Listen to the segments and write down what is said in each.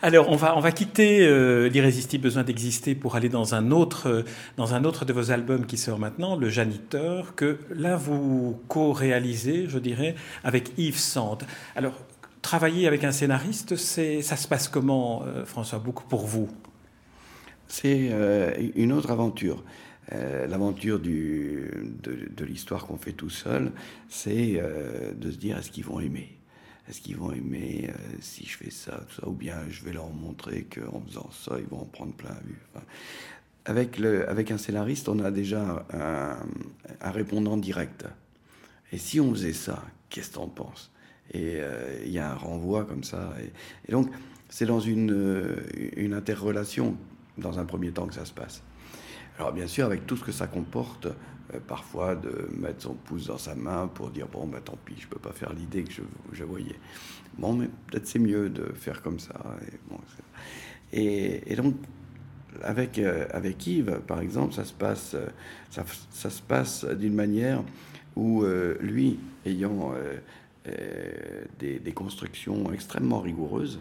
Alors, on va, quitter euh, l'irrésistible besoin d'exister pour aller dans un, autre, dans un autre de vos albums qui sort maintenant, Le Janiteur, que là, vous co-réalisez, je dirais, avec Yves Sand. Alors, travailler avec un scénariste, ça se passe comment, euh, François Bouc, pour vous? C'est euh, une autre aventure. L'aventure de, de l'histoire qu'on fait tout seul, c'est de se dire est-ce qu'ils vont aimer? Est-ce qu'ils vont aimer euh, si je fais ça, ça, ou bien je vais leur montrer qu'en faisant ça, ils vont en prendre plein la vue. avec, le, avec un scénariste, on a déjà un, répondant direct. Et si on faisait ça, qu'est-ce que t'en penses? Et euh, il y a un renvoi comme ça. Et, donc, c'est dans une, une interrelation, dans un premier temps, que ça se passe. Alors, bien sûr, avec tout ce que ça comporte, euh, parfois de mettre son pouce dans sa main pour dire bon bah tant pis je peux pas faire l'idée que je, voyais. Bon mais peut-être c'est mieux de faire comme ça et, donc avec euh, avec Yves par exemple ça se passe ça, ça se passe d'une manière où euh, lui ayant des, constructions extrêmement rigoureuses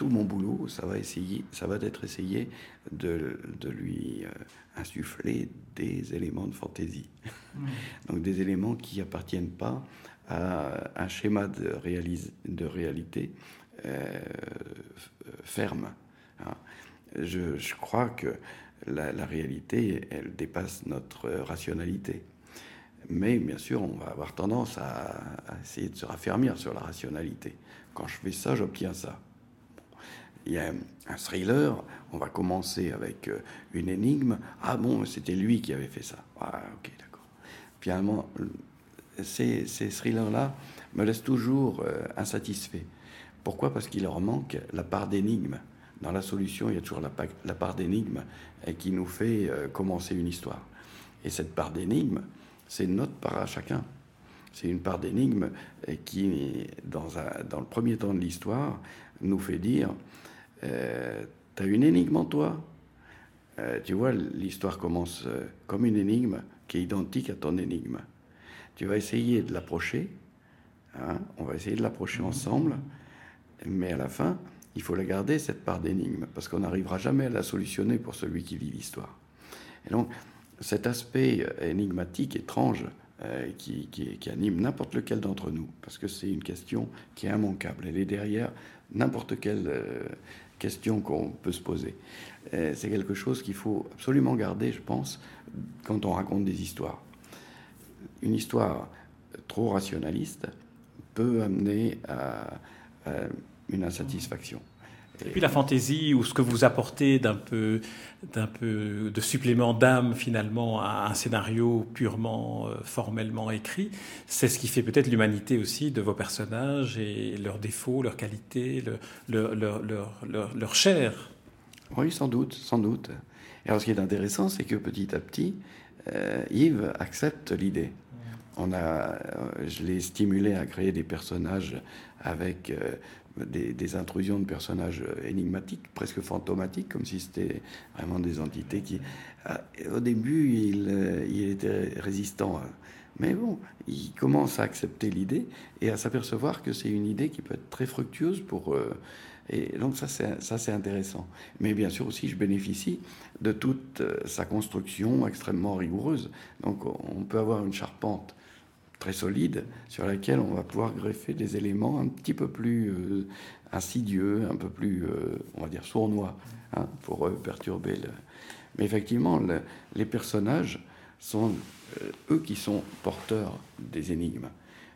tout mon boulot, ça va essayer, ça va être essayé de, de lui euh, insuffler des éléments de fantaisie. Mmh. Donc des éléments qui appartiennent pas à un schéma de, de réalité euh, ferme. Hein. Je, je, crois que la, la, réalité, elle dépasse notre rationalité. Mais bien sûr, on va avoir tendance à, à essayer de se raffermir sur la rationalité. Quand je fais ça, j'obtiens ça il y a un thriller, on va commencer avec euh, une énigme. Ah bon, c'était lui qui avait fait ça. Ah, ok, d'accord. Finalement, ces, ces thrillers-là me laissent toujours euh, insatisfait. Pourquoi? Parce qu'il leur manque la part d'énigme. Dans la solution, il y a toujours la, part d'énigme qui nous fait euh, commencer une histoire. Et cette part d'énigme, c'est notre part à chacun. C'est une part d'énigme qui, dans, dans le premier temps de l'histoire, nous fait dire euh, tu as une énigme en toi. Euh, tu vois, l'histoire commence euh, comme une énigme qui est identique à ton énigme. Tu vas essayer de l'approcher. Hein, on va essayer de l'approcher ensemble. Mais à la fin, il faut la garder, cette part d'énigme, parce qu'on n'arrivera jamais à la solutionner pour celui qui lit l'histoire. Et donc, cet aspect énigmatique, étrange, qui, qui, anime n'importe lequel d'entre nous, parce que c'est une question qui est immanquable. Elle est derrière n'importe quelle question qu'on peut se poser. Euh, c'est quelque chose qu'il faut absolument garder, je pense, quand on raconte des histoires. Une histoire trop rationaliste peut amener à, une insatisfaction. Et puis la fantaisie ou ce que vous apportez d'un peu, de supplément d'âme finalement à un scénario purement euh, formellement écrit, c'est ce qui fait peut-être l'humanité aussi de vos personnages et leurs défauts, leurs qualités, leur, chair. Oui, sans doute, sans doute. Et alors ce qui est intéressant, c'est que petit à petit, euh, Yves accepte l'idée. On a, euh, je l'ai stimulé à créer des personnages avec des, intrusions de personnages énigmatiques, presque fantomatiques, comme si c'était vraiment des entités qui... Ah, au début, il, euh, était résistant. Hein. Mais bon, il commence à accepter l'idée et à s'apercevoir que c'est une idée qui peut être très fructueuse pour... Euh, et donc ça, c'est intéressant. Mais bien sûr aussi, je bénéficie de toute euh, sa construction extrêmement rigoureuse. Donc on peut avoir une charpente très solide sur laquelle on va pouvoir greffer des éléments un petit peu plus euh, insidieux, un peu plus, euh, on va dire, sournois, hein, pour euh, perturber le... Mais effectivement, les personnages sont eux qui sont porteurs des énigmes.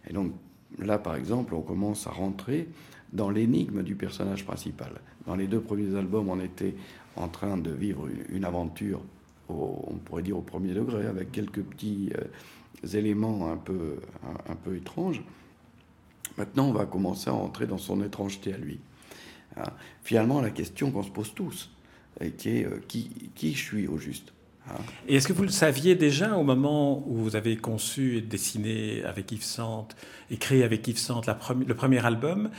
Et donc là, par exemple, on commence à rentrer dans l'énigme du personnage principal. Dans les deux premiers albums, on était en train de vivre une, aventure, on pourrait dire au premier degré, avec quelques petits éléments un peu, un, peu étranges. Maintenant, on va commencer à entrer dans son étrangeté à lui. Hein. Finalement, la question qu'on se pose tous, qui est euh, qui, qui je suis au juste hein? et est-ce que vous le saviez déjà au moment où vous avez conçu et dessiné avec Yves Sante et créé avec Yves Sante la le premier album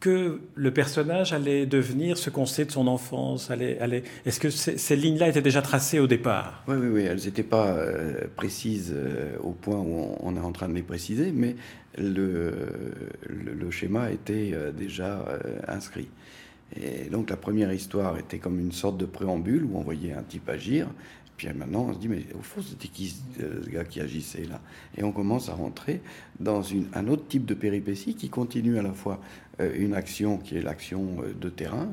que le personnage allait devenir ce qu'on sait de son enfance allait, allait... Est-ce que ces lignes-là étaient déjà tracées au départ? Oui, oui, oui. Elles n'étaient pas euh, précises euh, au point où on, est en train de les préciser, mais le, le, schéma était euh, déjà inscrit. Et donc la première histoire était comme une sorte de préambule où on voyait un type agir. Puis maintenant, on se dit, mais au fond, c'était qui ce gars qui agissait là? Et on commence à rentrer dans un autre type de péripétie qui continue à la fois euh, une action qui est l'action euh, de terrain,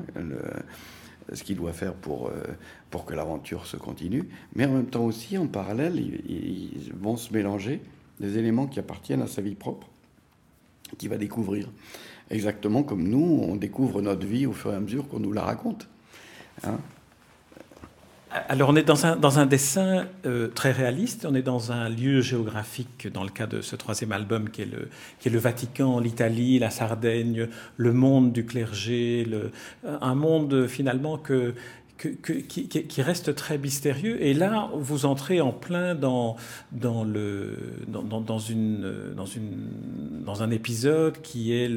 ce qu'il doit faire pour, euh, pour que l'aventure se continue, mais en même temps aussi, en parallèle, ils, vont se mélanger des éléments qui appartiennent à sa vie propre, qu'il va découvrir. Exactement comme nous, on découvre notre vie au fur et à mesure qu'on nous la raconte. Hein alors on est dans un, dans un dessin euh, très réaliste, on est dans un lieu géographique dans le cas de ce troisième album qui est le, qui est le Vatican, l'Italie, la Sardaigne, le monde du clergé, le, un monde finalement que, qui, reste très mystérieux. Et là, vous entrez en plein dans, dans, une, dans, un épisode qui est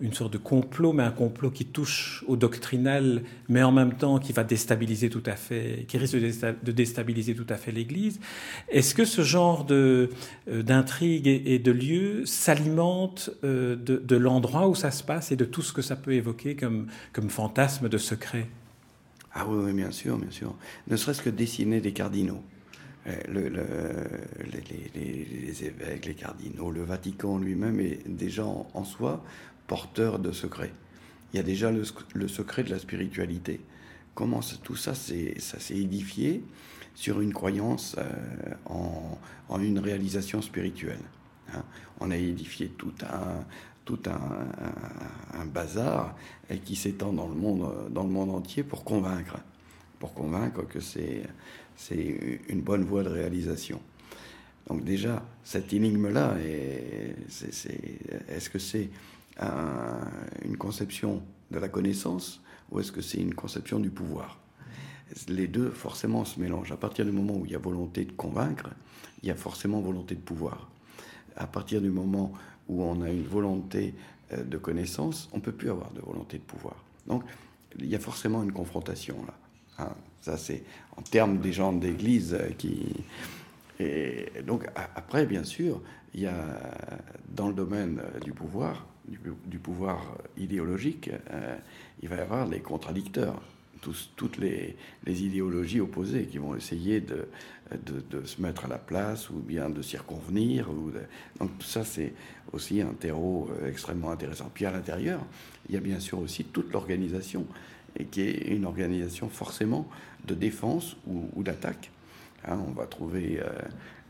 une sorte de complot, mais un complot qui touche au doctrinal, mais en même temps qui va déstabiliser tout à fait, qui risque de déstabiliser tout à fait l'Église. Est-ce que ce genre euh, d'intrigue et, de lieu s'alimente euh, de, de l'endroit où ça se passe et de tout ce que ça peut évoquer comme, comme fantasme de secret? Ah oui, bien sûr, bien sûr. Ne serait-ce que dessiner des cardinaux. Euh, le, les, évêques, les cardinaux, le Vatican lui-même est déjà en, soi porteur de secrets. Il y a déjà le, secret de la spiritualité. Comment tout ça, ça s'est édifié sur une croyance euh, en, en, une réalisation spirituelle. Hein? On a édifié tout un, tout un, bazar et qui s'étend dans le monde, dans le monde entier pour convaincre, pour convaincre que c'est c'est une bonne voie de réalisation. Donc déjà, cette énigme-là, est-ce que c'est une conception de la connaissance ou est-ce que c'est une conception du pouvoir? Les deux, forcément, se mélangent. À partir du moment où il y a volonté de convaincre, il y a forcément volonté de pouvoir. À partir du moment où on a une volonté euh, de connaissance, on peut plus avoir de volonté de pouvoir. Donc, il y a forcément une confrontation là. Hein. ça, c'est en termes des gens d'Église euh, qui. Et donc, après, bien sûr, il y a dans le domaine euh, du pouvoir, du, pouvoir idéologique, il va y avoir les contradicteurs toutes les, idéologies opposées qui vont essayer de, se mettre à la place ou bien de. Ou Donc ça, c'est aussi un terreau euh, extrêmement intéressant. Puis à l'intérieur, il y a bien sûr aussi toute l'organisation, et qui est une organisation forcément de défense ou, d'attaque. Hein, on va trouver euh,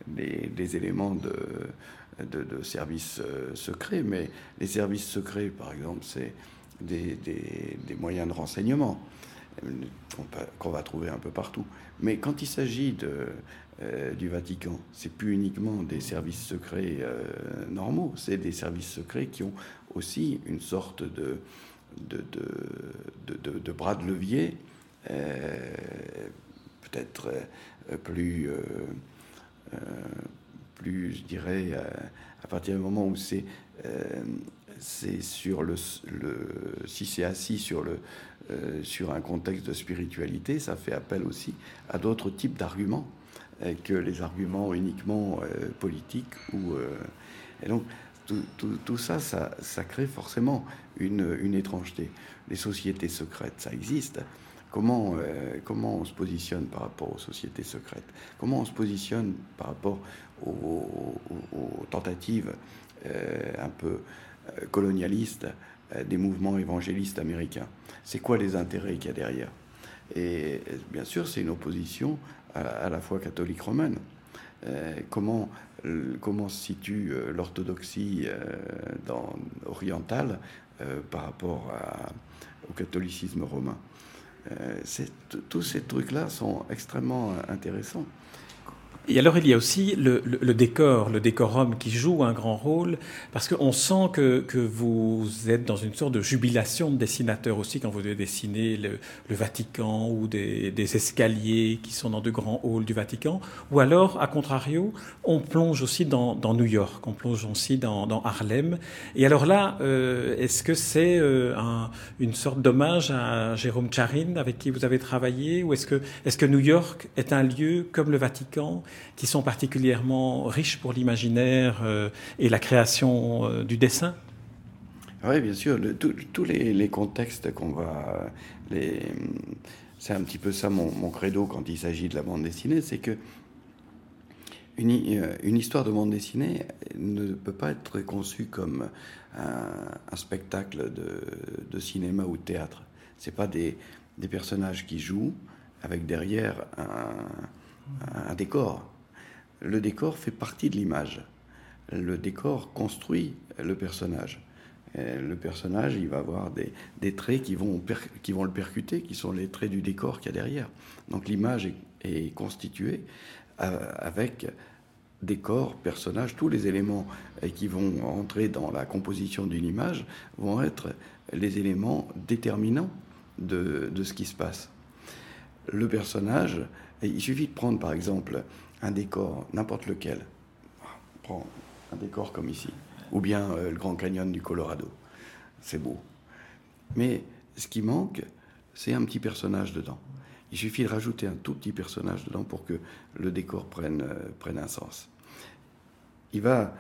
des, éléments de, services euh, secrets, mais les services secrets, par exemple, c'est des, moyens de renseignement qu'on va trouver un peu partout. Mais quand il s'agit euh, du Vatican, c'est plus uniquement des services secrets euh, normaux, c'est des services secrets qui ont aussi une sorte de, de, de, de, bras de levier, euh, peut-être plus, plus, je dirais, à partir du moment où c'est c'est sur le, si c'est assis sur le euh, sur un contexte de spiritualité, ça fait appel aussi à d'autres types d'arguments euh, que les arguments uniquement euh, politiques. Ou, et donc, tout, ça, ça, crée forcément une, une, étrangeté. Les sociétés secrètes, ça existe. Comment, comment on se positionne par rapport aux sociétés secrètes? Comment on se positionne par rapport aux tentatives un peu colonialistes euh, des mouvements évangélistes américains. C'est quoi les intérêts qu'il y a derrière? Et bien sûr, c'est une opposition à, la foi catholique romaine. Euh, comment, comment se situe euh, l'orthodoxie orientale par rapport au catholicisme romain? Tous ces trucs-là sont extrêmement intéressants. Et alors il y a aussi le, décor, le décorum qui joue un grand rôle, parce qu'on sent que, que, vous êtes dans une sorte de jubilation de dessinateur aussi quand vous devez dessiner le, Vatican ou des, escaliers qui sont dans de grands halls du Vatican, ou alors, à contrario, on plonge aussi dans, New York, on plonge aussi dans, Harlem. Et alors là, euh, est-ce que c'est euh, une sorte d'hommage à Jérôme Charin avec qui vous avez travaillé, ou est-ce que, est -ce que New York est un lieu comme le Vatican qui sont particulièrement riches pour l'imaginaire euh, et la création euh, du dessin Oui, bien sûr. tous les, contextes qu'on va. C'est un petit peu ça mon, credo quand il s'agit de la bande dessinée, c'est que une, euh, histoire de bande dessinée ne peut pas être conçue comme un, spectacle de, cinéma ou de théâtre. C'est pas des, personnages qui jouent avec derrière un, un décor. Le décor fait partie de l'image. Le décor construit le personnage. le personnage, il va avoir des, traits qui vont, le percuter, qui sont les traits du décor qu'il y a derrière. Donc l'image est, constituée euh, avec décor, personnage, tous les éléments qui vont entrer dans la composition d'une image vont être les éléments déterminants de, ce qui se passe. Le personnage, il suffit de prendre par exemple un décor, n'importe lequel, prends un décor comme ici, ou bien euh, le Grand Canyon du Colorado, c'est beau. Mais ce qui manque, c'est un petit personnage dedans. Il suffit de rajouter un tout petit personnage dedans pour que le décor prenne, euh, prenne un sens. Il va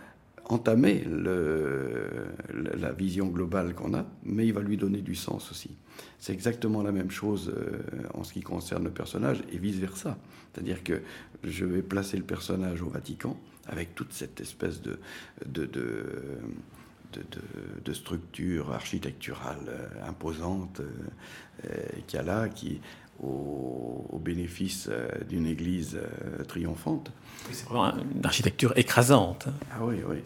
entamer la vision globale qu'on a, mais il va lui donner du sens aussi. C'est exactement la même chose euh, en ce qui concerne le personnage et vice-versa. C'est-à-dire que je vais placer le personnage au Vatican avec toute cette espèce de, de, de de, structure architecturale euh, imposante qu'il y a là, qui au, bénéfice euh, d'une église euh, triomphante. C'est vraiment une architecture écrasante. Ah oui, oui.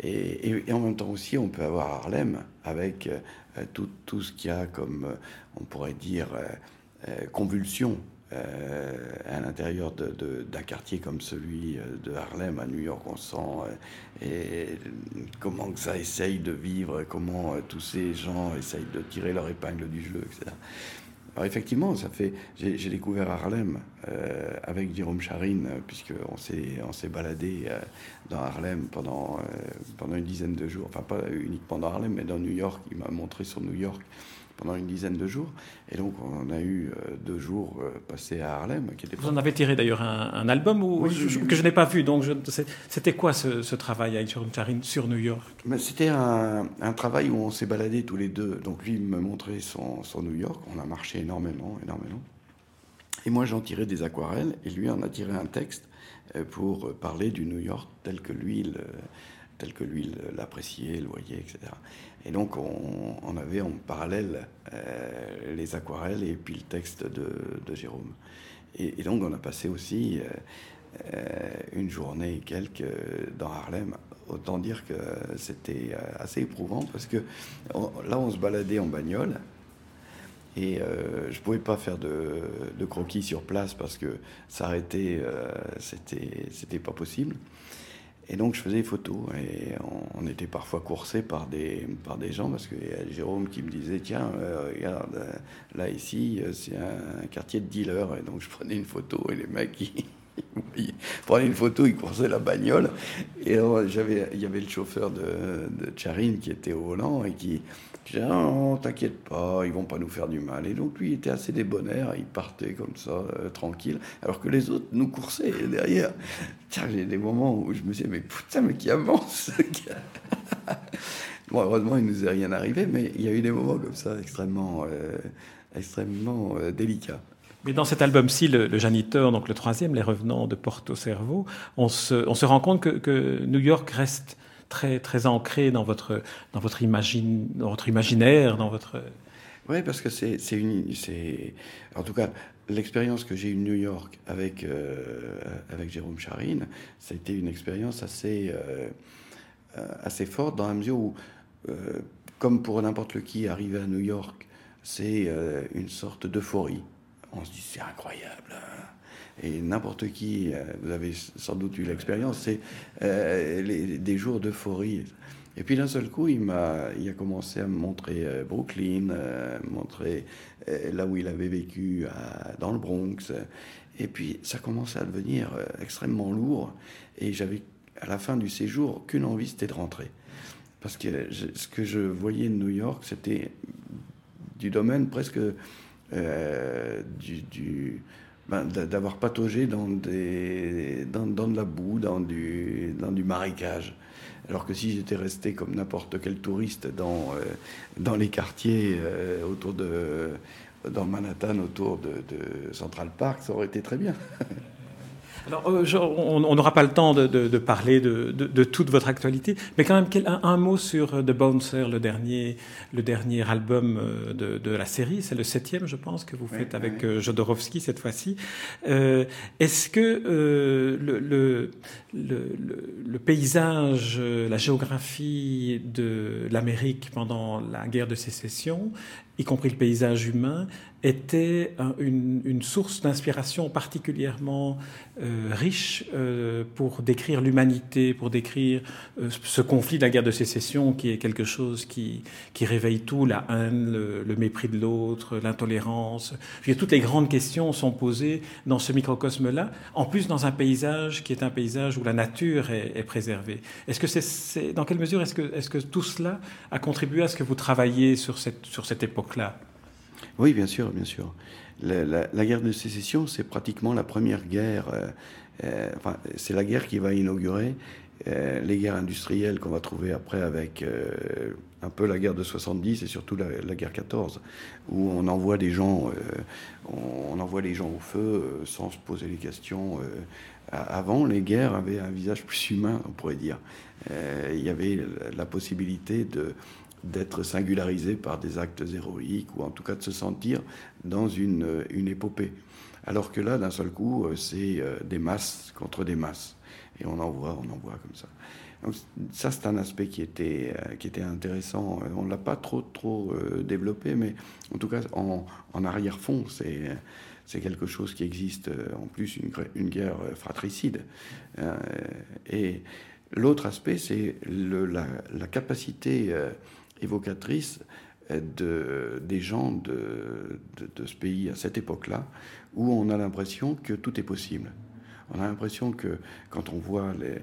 Et, en même temps aussi, on peut avoir Harlem avec euh, tout, tout, ce qu'il y a comme, on pourrait dire, convulsion à l'intérieur d'un quartier comme celui de Harlem à New York, on sent et comment que ça essaye de vivre, comment tous ces gens essayent de tirer leur épingle du jeu, etc. Alors effectivement, ça fait. J'ai découvert Harlem euh, avec Jérôme Charine, puisqu'on s'est on s'est baladé euh, dans Harlem pendant euh, pendant une dizaine de jours. Enfin pas uniquement dans Harlem, mais dans New York. Il m'a montré sur New York pendant une dizaine de jours. Et donc, on a eu euh, deux jours euh, passés à Harlem. Qui Vous en avez tiré d'ailleurs un, album ou, que je n'ai pas vu. Donc, c'était quoi ce, travail avec Charine sur New York? C'était un, travail où on s'est baladé tous les deux. Donc, lui me montrait son, son New York. On a marché énormément, énormément. Et moi, j'en tirais des aquarelles. Et lui en a tiré un texte euh, pour parler du New York tel que lui tel que lui l'appréciait, le voyait, etc. Et donc on, avait en parallèle euh, les aquarelles et puis le texte de, Jérôme. Et, donc on a passé aussi euh, euh, une journée et quelques dans Harlem. Autant dire que c'était assez éprouvant parce que là on se baladait en bagnole. Et je pouvais pas faire de, de, croquis sur place parce que s'arrêter, c'était, c'était pas possible. Et donc je faisais des photos. Et on, était parfois coursé par des, par des gens parce a Jérôme qui me disait tiens euh, regarde euh, là ici euh, c'est un, quartier de dealers. Et donc je prenais une photo et les mecs ils, prenaient une photo ils coursaient la bagnole. Et j'avais il y avait le chauffeur de, de Charine qui était au volant et qui disait non t'inquiète pas ils vont pas nous faire du mal et donc lui il était assez débonnaire il partait comme ça tranquille alors que les autres nous coursaient derrière j'ai des moments où je me disais, mais putain, mais qui avance Bon, heureusement, il nous est rien arrivé, mais il y a eu des moments comme ça extrêmement, euh, extrêmement euh, délicats. Mais dans cet album-ci, le, Janiteur, donc le troisième, Les Revenants de Porto Cerveau, on se, rend compte que, New York reste très, très ancré dans votre, dans votre, imagine, dans votre imaginaire. Oui, parce que c'est une... En tout cas, l'expérience que j'ai eue de New York avec, euh, avec Jérôme Charine, ça a été une expérience assez, euh, euh, assez forte dans la mesure où, comme pour n'importe qui, arriver à New York, c'est une sorte d'euphorie. On se dit, c'est incroyable. Hein. Et n'importe qui, vous avez sans doute eu l'expérience, c'est des jours d'euphorie. Et puis d'un seul coup, il m'a, il a commencé à me montrer euh, Brooklyn, euh, montrer euh, là où il avait vécu dans le Bronx. Et puis ça commençait à devenir extrêmement lourd. Et j'avais à la fin du séjour qu'une envie, c'était de rentrer. Parce que ce que je voyais de New York, c'était du domaine presque du, ben, d'avoir pataugé dans, des, dans, dans, de la boue, dans du, dans du marécage. Alors que si j'étais resté comme n'importe quel touriste dans, euh, dans les quartiers euh, autour de, dans Manhattan, autour de, de Central Park, ça aurait été très bien. Alors, euh, on n'aura pas le temps de, parler de, toute votre actualité, mais quand même un, mot sur euh, The Bouncer, le dernier, le dernier album euh, de, la série. C'est le septième, je pense, que vous faites avec Jodorowsky cette fois-ci. Est-ce que le, le, le, paysage, la géographie de l'Amérique pendant la guerre de sécession, y compris le paysage humain, était une, source d'inspiration particulièrement euh, riche euh, pour décrire l'humanité, pour décrire euh, ce conflit de la guerre de sécession qui est quelque chose qui, réveille tout, la haine, le, mépris de l'autre, l'intolérance. Toutes les grandes questions sont posées dans ce microcosme-là, en plus dans un paysage qui est un paysage où la nature est, préservée. Est-ce que c'est, dans quelle mesure est-ce que, tout cela a contribué à ce que vous travaillez sur cette époque-là? Oui, bien sûr, bien sûr. La, guerre de sécession, c'est pratiquement la première guerre. Euh, euh, enfin, c'est la guerre qui va inaugurer euh, les guerres industrielles qu'on va trouver après avec un peu la guerre de 70 et surtout la, guerre 14, où on envoie des gens, on, envoie les gens au feu sans se poser les questions. avant, les guerres avaient un visage plus humain, on pourrait dire. Il y avait la possibilité de d'être singularisé par des actes héroïques ou en tout cas de se sentir dans une, une épopée. Alors que là, d'un seul coup, euh, c'est euh, des masses contre des masses. Et on en voit, on en voit comme ça. Donc ça, c'est un aspect qui était, euh, qui était intéressant. On ne l'a pas trop, trop développé, mais en tout cas, en, arrière-fond, c'est, c'est quelque chose qui existe. En plus, une, une guerre fratricide. Et l'autre aspect, c'est la, capacité évocatrice de, des gens de, ce pays à cette époque-là, où on a l'impression que tout est possible. On a l'impression que quand on voit les,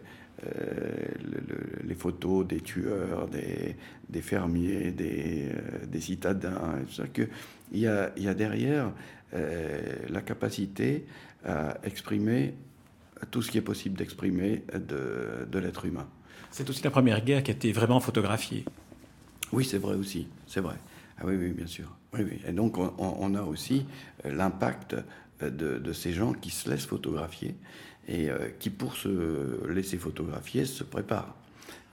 euh, photos des tueurs, des, fermiers, des, euh, des citadins, qu'il y a, derrière euh, la capacité à exprimer tout ce qui est possible d'exprimer de, de l'être humain. C'est aussi la première guerre qui a été vraiment photographiée. Oui, c'est vrai aussi, c'est vrai. Ah oui, oui, bien sûr. Oui, oui. Et donc, on, a aussi euh, l'impact euh, de, ces gens qui se laissent photographier et euh, qui, pour se laisser photographier, se préparent.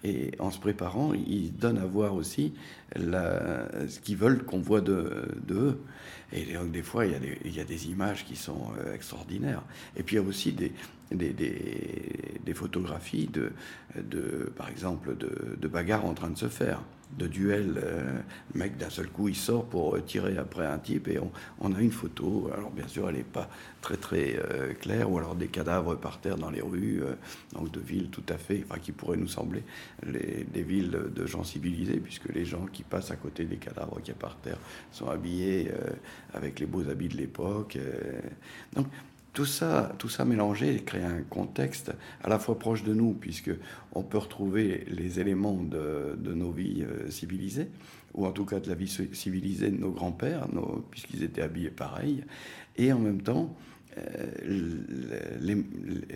Et en se préparant, ils donnent à voir aussi ce qu'ils veulent qu'on voit de, eux. Et donc, des fois, il y, a des, images qui sont extraordinaires. Et puis, il y a aussi des, photographies, de, par exemple, de, bagarres en train de se faire de duel. Euh, le mec, d'un seul coup, il sort pour tirer après un type et on, a une photo. Alors, bien sûr, elle n'est pas très, très euh, claire. Ou alors des cadavres par terre dans les rues, euh, donc de villes tout à fait, enfin, qui pourraient nous sembler des villes de gens civilisés, puisque les gens qui passent à côté des cadavres qui est par terre sont habillés avec les beaux habits de l'époque. donc, tout ça, tout ça mélangé crée un contexte à la fois proche de nous, puisque on peut retrouver les éléments de, nos vies euh, civilisées, ou en tout cas de la vie civilisée de nos grands-pères, puisqu'ils étaient habillés pareil, et en même temps euh,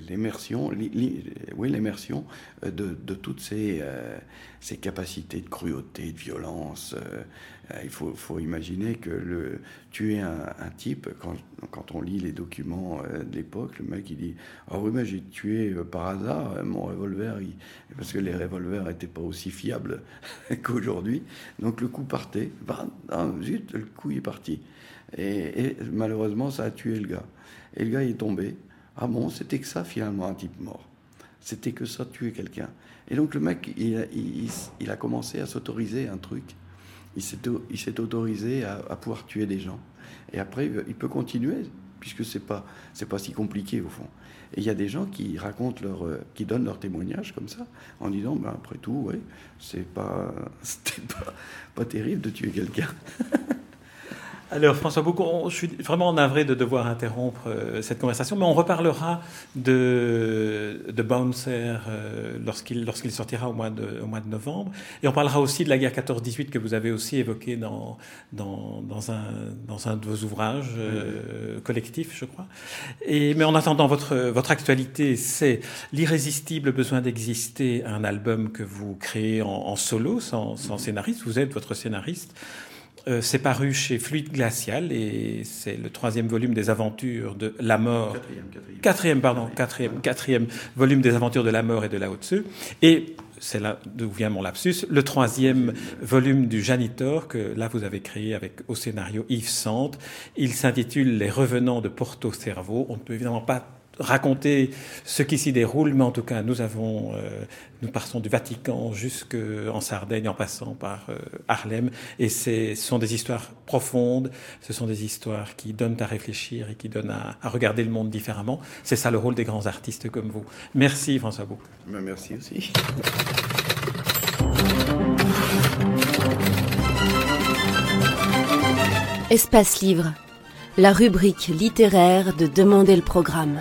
l'immersion, oui, l'immersion euh, de, toutes ces, euh, ces, capacités de cruauté, de violence. il faut, imaginer que le, tuer un, type, quand, on lit les documents de l'époque, le mec il dit Ah oui, mais j'ai tué par hasard mon revolver, parce que les revolvers n'étaient pas aussi fiables qu'aujourd'hui. Donc le coup partait, zut, le coup est parti. et malheureusement, ça a tué le gars. Et le gars est tombé. Ah bon, c'était que ça finalement, un type mort. C'était que ça, tuer quelqu'un. Et donc le mec, il, a commencé à s'autoriser un truc. Il s'est autorisé à, pouvoir tuer des gens. Et après, il peut continuer, puisque c'est pas, pas si compliqué au fond. Et il y a des gens qui racontent leur, qui donnent leur témoignage comme ça, en disant, ben après tout, ouais, c'est pas, pas, pas terrible de tuer quelqu'un. Alors François Boucon, je suis vraiment navré de devoir interrompre euh, cette conversation, mais on reparlera de, de Bouncer euh, lorsqu'il lorsqu'il sortira au mois, de, au mois de novembre. Et on parlera aussi de la guerre 14-18 que vous avez aussi évoquée dans, dans, dans, un, dans un de vos ouvrages euh, collectifs, je crois. Et, mais en attendant, votre, votre actualité, c'est l'irrésistible besoin d'exister, un album que vous créez en, en solo, sans, sans scénariste. Vous êtes votre scénariste. Euh, c'est paru chez Fluide Glacial et c'est le troisième volume des aventures de la mort. Quatrième, quatrième. Quatrième, pardon, quatrième, quatrième volume des aventures de la mort et de la haute Et c'est là d'où vient mon lapsus, le troisième volume du Janitor que là vous avez créé avec au scénario Yves Sante. Il s'intitule Les revenants de Porto Cerveau. On ne peut évidemment pas raconter ce qui s'y déroule, mais en tout cas, nous avons, euh, nous partons du Vatican jusqu'en Sardaigne en passant par euh, Harlem, et ce sont des histoires profondes, ce sont des histoires qui donnent à réfléchir et qui donnent à, à regarder le monde différemment. C'est ça le rôle des grands artistes comme vous. Merci François Bou. Ben, merci aussi. Espace Livre, la rubrique littéraire de Demander le programme.